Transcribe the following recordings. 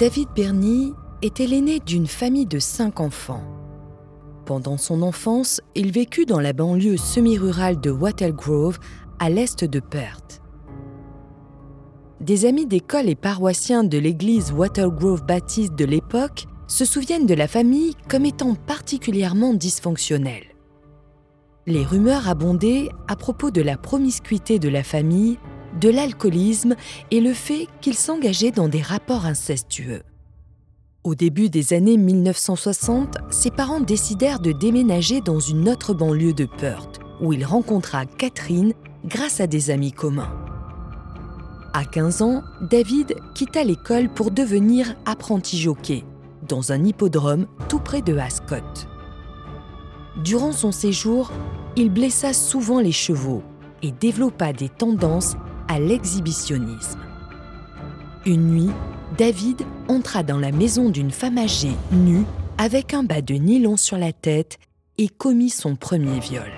David Bernie était l'aîné d'une famille de cinq enfants. Pendant son enfance, il vécut dans la banlieue semi-rurale de Wattle Grove, à l'est de Perth. Des amis d'école et paroissiens de l'église Wattle Grove baptiste de l'époque se souviennent de la famille comme étant particulièrement dysfonctionnelle. Les rumeurs abondaient à propos de la promiscuité de la famille, de l'alcoolisme et le fait qu'il s'engageait dans des rapports incestueux. Au début des années 1960, ses parents décidèrent de déménager dans une autre banlieue de Perth, où il rencontra Catherine grâce à des amis communs. À 15 ans, David quitta l'école pour devenir apprenti jockey dans un hippodrome tout près de Ascot. Durant son séjour, il blessa souvent les chevaux et développa des tendances à l'exhibitionnisme. Une nuit, David entra dans la maison d'une femme âgée, nue, avec un bas de nylon sur la tête, et commit son premier viol.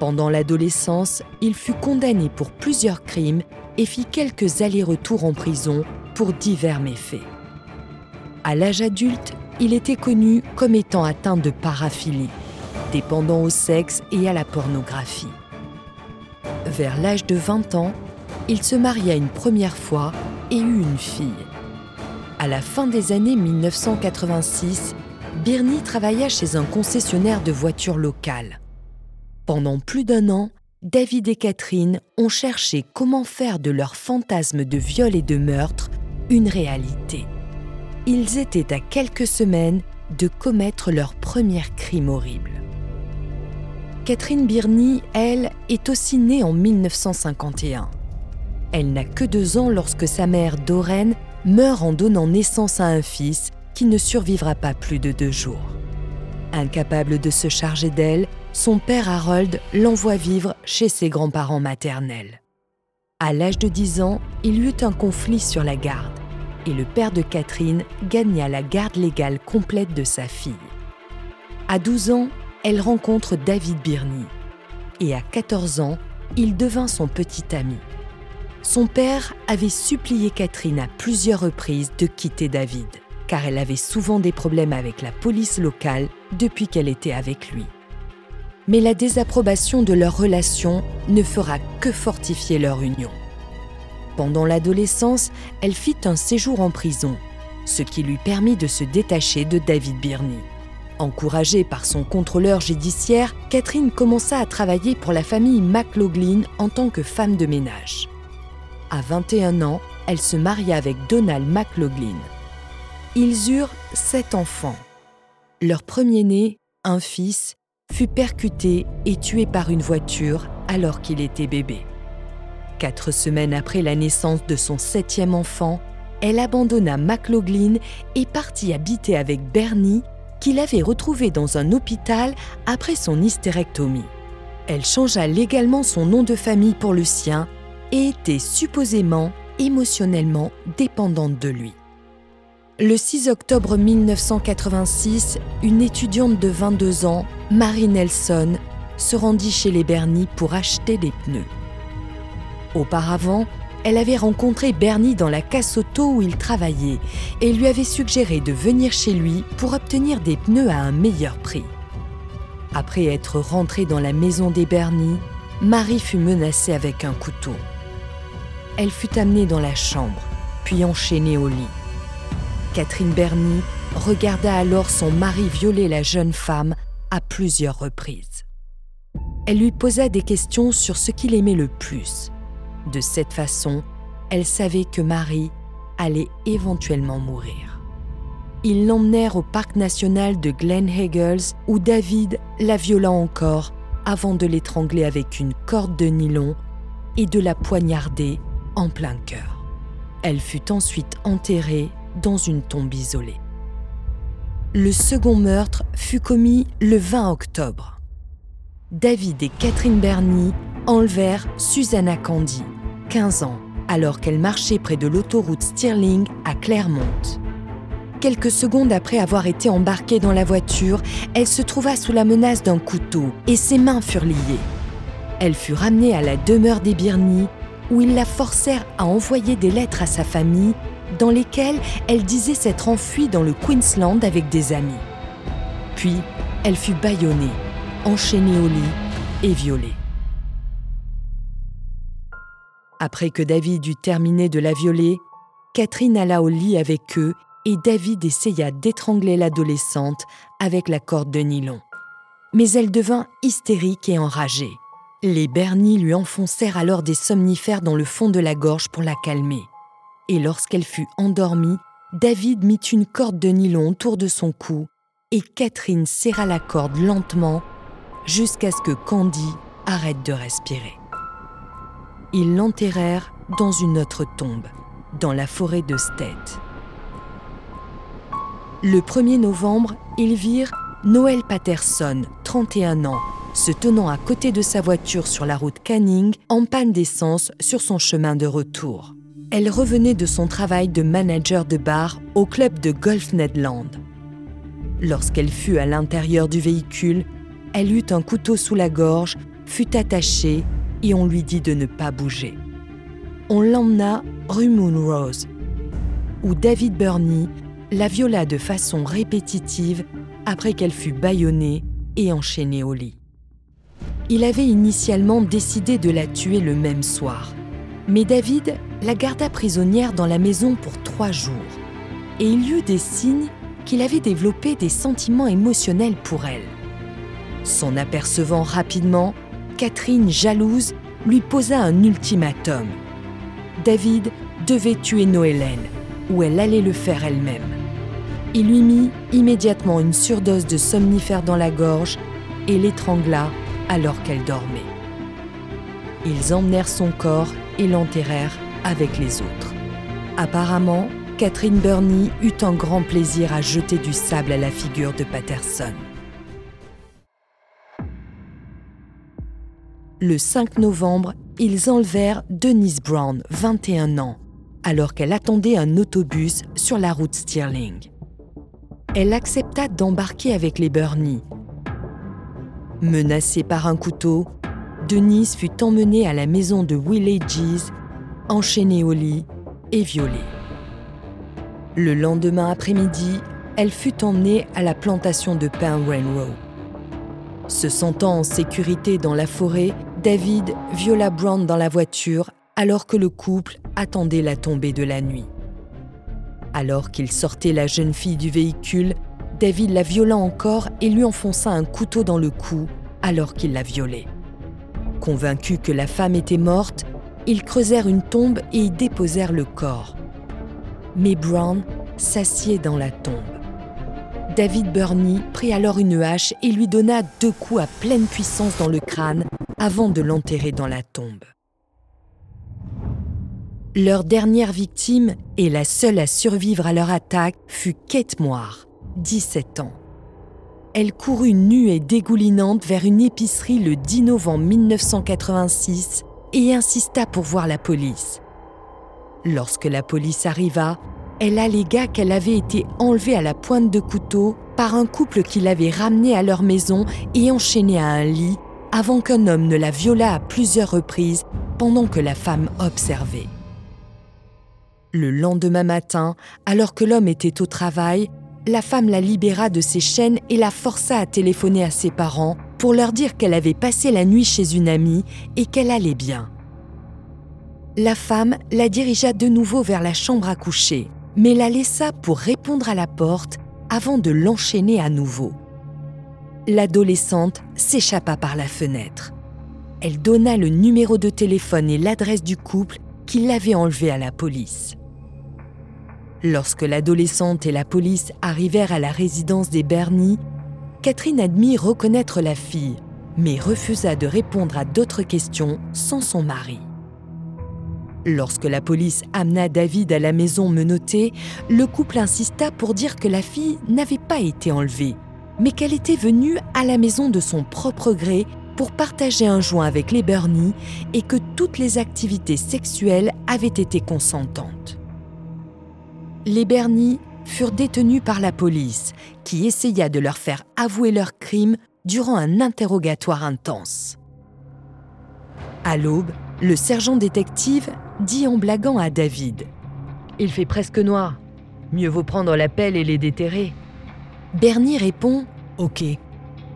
Pendant l'adolescence, il fut condamné pour plusieurs crimes et fit quelques allers-retours en prison pour divers méfaits. À l'âge adulte, il était connu comme étant atteint de paraphilie, dépendant au sexe et à la pornographie. Vers l'âge de 20 ans, il se maria une première fois et eut une fille. À la fin des années 1986, Birnie travailla chez un concessionnaire de voitures locales. Pendant plus d'un an, David et Catherine ont cherché comment faire de leur fantasme de viol et de meurtre une réalité. Ils étaient à quelques semaines de commettre leur premier crime horrible. Catherine Birnie, elle, est aussi née en 1951. Elle n'a que deux ans lorsque sa mère, Doreen, meurt en donnant naissance à un fils qui ne survivra pas plus de deux jours. Incapable de se charger d'elle, son père Harold l'envoie vivre chez ses grands-parents maternels. À l'âge de 10 ans, il y eut un conflit sur la garde et le père de Catherine gagna la garde légale complète de sa fille. À 12 ans, elle rencontre David Birnie et à 14 ans, il devint son petit ami. Son père avait supplié Catherine à plusieurs reprises de quitter David, car elle avait souvent des problèmes avec la police locale depuis qu'elle était avec lui. Mais la désapprobation de leur relation ne fera que fortifier leur union. Pendant l'adolescence, elle fit un séjour en prison, ce qui lui permit de se détacher de David Birnie. Encouragée par son contrôleur judiciaire, Catherine commença à travailler pour la famille McLaughlin en tant que femme de ménage. À 21 ans, elle se maria avec Donald McLaughlin. Ils eurent sept enfants. Leur premier-né, un fils, fut percuté et tué par une voiture alors qu'il était bébé. Quatre semaines après la naissance de son septième enfant, elle abandonna McLaughlin et partit habiter avec Bernie, qu'il avait retrouvé dans un hôpital après son hystérectomie. Elle changea légalement son nom de famille pour le sien et était supposément émotionnellement dépendante de lui. Le 6 octobre 1986, une étudiante de 22 ans, Marie Nelson, se rendit chez les Bernie pour acheter des pneus. Auparavant, elle avait rencontré Bernie dans la casse auto où il travaillait et lui avait suggéré de venir chez lui pour obtenir des pneus à un meilleur prix. Après être rentrée dans la maison des Bernie, Marie fut menacée avec un couteau. Elle fut amenée dans la chambre, puis enchaînée au lit. Catherine Berny regarda alors son mari violer la jeune femme à plusieurs reprises. Elle lui posa des questions sur ce qu'il aimait le plus. De cette façon, elle savait que Marie allait éventuellement mourir. Ils l'emmenèrent au parc national de Glen Hagels où David la viola encore avant de l'étrangler avec une corde de nylon et de la poignarder en plein cœur. Elle fut ensuite enterrée dans une tombe isolée. Le second meurtre fut commis le 20 octobre. David et Catherine Berny enlevèrent Susanna Candy, 15 ans, alors qu'elle marchait près de l'autoroute Stirling à Claremont. Quelques secondes après avoir été embarquée dans la voiture, elle se trouva sous la menace d'un couteau et ses mains furent liées. Elle fut ramenée à la demeure des Birny, où ils la forcèrent à envoyer des lettres à sa famille dans lesquelles elle disait s'être enfuie dans le Queensland avec des amis. Puis, elle fut bâillonnée, enchaînée au lit et violée. Après que David eut terminé de la violer, Catherine alla au lit avec eux et David essaya d'étrangler l'adolescente avec la corde de nylon. Mais elle devint hystérique et enragée. Les Bernies lui enfoncèrent alors des somnifères dans le fond de la gorge pour la calmer. Et lorsqu'elle fut endormie, David mit une corde de nylon autour de son cou et Catherine serra la corde lentement jusqu'à ce que Candy arrête de respirer ils l'enterrèrent dans une autre tombe, dans la forêt de State. Le 1er novembre, ils virent Noël Patterson, 31 ans, se tenant à côté de sa voiture sur la route Canning, en panne d'essence sur son chemin de retour. Elle revenait de son travail de manager de bar au club de Golf Nedland. Lorsqu'elle fut à l'intérieur du véhicule, elle eut un couteau sous la gorge, fut attachée et on lui dit de ne pas bouger. On l'emmena rue Moon Rose, où David Burney la viola de façon répétitive après qu'elle fut bâillonnée et enchaînée au lit. Il avait initialement décidé de la tuer le même soir, mais David la garda prisonnière dans la maison pour trois jours, et il y eut des signes qu'il avait développé des sentiments émotionnels pour elle. S'en apercevant rapidement, Catherine, jalouse, lui posa un ultimatum. David devait tuer Noëlène, ou elle allait le faire elle-même. Il lui mit immédiatement une surdose de somnifère dans la gorge et l'étrangla alors qu'elle dormait. Ils emmenèrent son corps et l'enterrèrent avec les autres. Apparemment, Catherine Burney eut un grand plaisir à jeter du sable à la figure de Patterson. Le 5 novembre, ils enlevèrent Denise Brown, 21 ans, alors qu'elle attendait un autobus sur la route Stirling. Elle accepta d'embarquer avec les Burney. Menacée par un couteau, Denise fut emmenée à la maison de Willie Gees, enchaînée au lit et violée. Le lendemain après-midi, elle fut emmenée à la plantation de Penryn Se sentant en sécurité dans la forêt, David viola Brown dans la voiture alors que le couple attendait la tombée de la nuit. Alors qu'il sortait la jeune fille du véhicule, David la viola encore et lui enfonça un couteau dans le cou alors qu'il la violait. Convaincus que la femme était morte, ils creusèrent une tombe et y déposèrent le corps. Mais Brown s'assied dans la tombe. David Burney prit alors une hache et lui donna deux coups à pleine puissance dans le crâne avant de l'enterrer dans la tombe. Leur dernière victime, et la seule à survivre à leur attaque, fut Kate Moore, 17 ans. Elle courut nue et dégoulinante vers une épicerie le 10 novembre 1986 et insista pour voir la police. Lorsque la police arriva, elle allégua qu'elle avait été enlevée à la pointe de couteau par un couple qui l'avait ramenée à leur maison et enchaînée à un lit avant qu'un homme ne la violât à plusieurs reprises pendant que la femme observait. Le lendemain matin, alors que l'homme était au travail, la femme la libéra de ses chaînes et la força à téléphoner à ses parents pour leur dire qu'elle avait passé la nuit chez une amie et qu'elle allait bien. La femme la dirigea de nouveau vers la chambre à coucher mais la laissa pour répondre à la porte avant de l'enchaîner à nouveau. L'adolescente s'échappa par la fenêtre. Elle donna le numéro de téléphone et l'adresse du couple qui l'avait enlevé à la police. Lorsque l'adolescente et la police arrivèrent à la résidence des Bernie, Catherine admit reconnaître la fille, mais refusa de répondre à d'autres questions sans son mari. Lorsque la police amena David à la maison menottée, le couple insista pour dire que la fille n'avait pas été enlevée, mais qu'elle était venue à la maison de son propre gré pour partager un joint avec les Bernie et que toutes les activités sexuelles avaient été consentantes. Les Bernie furent détenus par la police, qui essaya de leur faire avouer leurs crimes durant un interrogatoire intense. À l'aube, le sergent détective dit en blaguant à David Il fait presque noir. Mieux vaut prendre la pelle et les déterrer. Bernie répond Ok,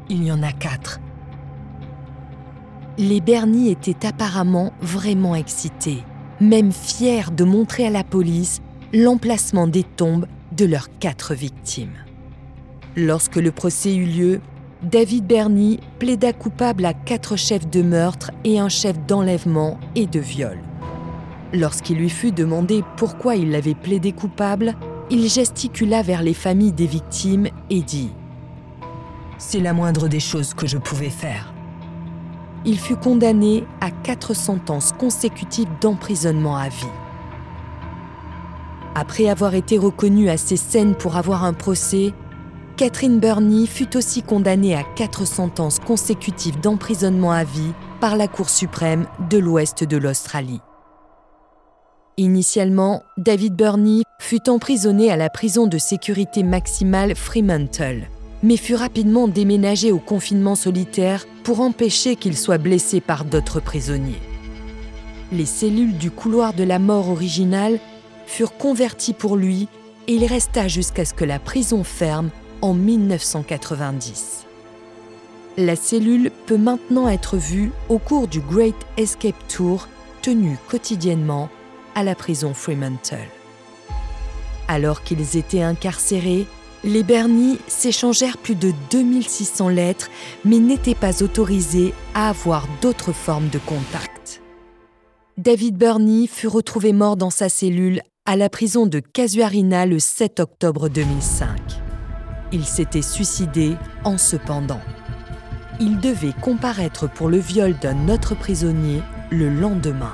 il y en a quatre. Les Bernie étaient apparemment vraiment excités, même fiers de montrer à la police l'emplacement des tombes de leurs quatre victimes. Lorsque le procès eut lieu, David Bernie plaida coupable à quatre chefs de meurtre et un chef d'enlèvement et de viol. Lorsqu'il lui fut demandé pourquoi il l'avait plaidé coupable, il gesticula vers les familles des victimes et dit ⁇ C'est la moindre des choses que je pouvais faire. ⁇ Il fut condamné à quatre sentences consécutives d'emprisonnement à vie. Après avoir été reconnu à ses scènes pour avoir un procès, Catherine Burney fut aussi condamnée à quatre sentences consécutives d'emprisonnement à vie par la Cour suprême de l'Ouest de l'Australie. Initialement, David Burney fut emprisonné à la prison de sécurité maximale Fremantle, mais fut rapidement déménagé au confinement solitaire pour empêcher qu'il soit blessé par d'autres prisonniers. Les cellules du couloir de la mort originale furent converties pour lui et il resta jusqu'à ce que la prison ferme en 1990. La cellule peut maintenant être vue au cours du Great Escape Tour tenu quotidiennement à la prison Fremantle. Alors qu'ils étaient incarcérés, les Bernie s'échangèrent plus de 2600 lettres, mais n'étaient pas autorisés à avoir d'autres formes de contact. David Burney fut retrouvé mort dans sa cellule à la prison de Casuarina le 7 octobre 2005 il s'était suicidé en se pendant. Il devait comparaître pour le viol d'un autre prisonnier le lendemain.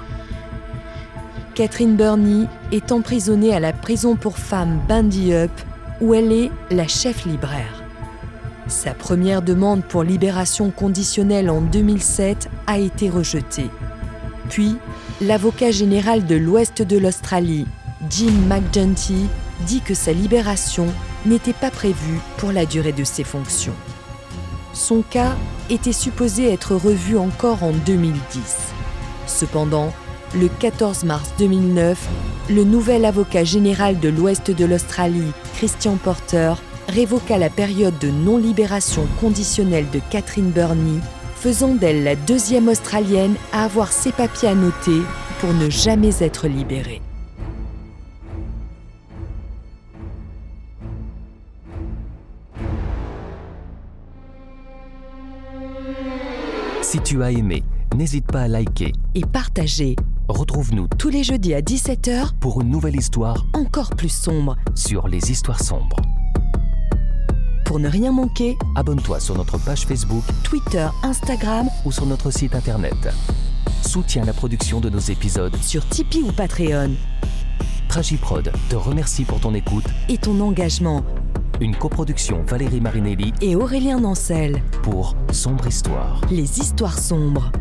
Catherine Burney est emprisonnée à la prison pour femmes Bandy Up, où elle est la chef libraire. Sa première demande pour libération conditionnelle en 2007 a été rejetée. Puis, l'avocat général de l'Ouest de l'Australie, Jim McGenty, dit que sa libération n'était pas prévu pour la durée de ses fonctions. Son cas était supposé être revu encore en 2010. Cependant, le 14 mars 2009, le nouvel avocat général de l'Ouest de l'Australie, Christian Porter, révoqua la période de non-libération conditionnelle de Catherine Burney, faisant d'elle la deuxième Australienne à avoir ses papiers annotés pour ne jamais être libérée. Si tu as aimé, n'hésite pas à liker et partager. Retrouve-nous tous les jeudis à 17h pour une nouvelle histoire encore plus sombre sur les histoires sombres. Pour ne rien manquer, abonne-toi sur notre page Facebook, Twitter, Instagram ou sur notre site internet. Soutiens la production de nos épisodes sur Tipeee ou Patreon. Tragiprod te remercie pour ton écoute et ton engagement une coproduction Valérie Marinelli et Aurélien Nancel pour Sombre Histoire. Les histoires sombres.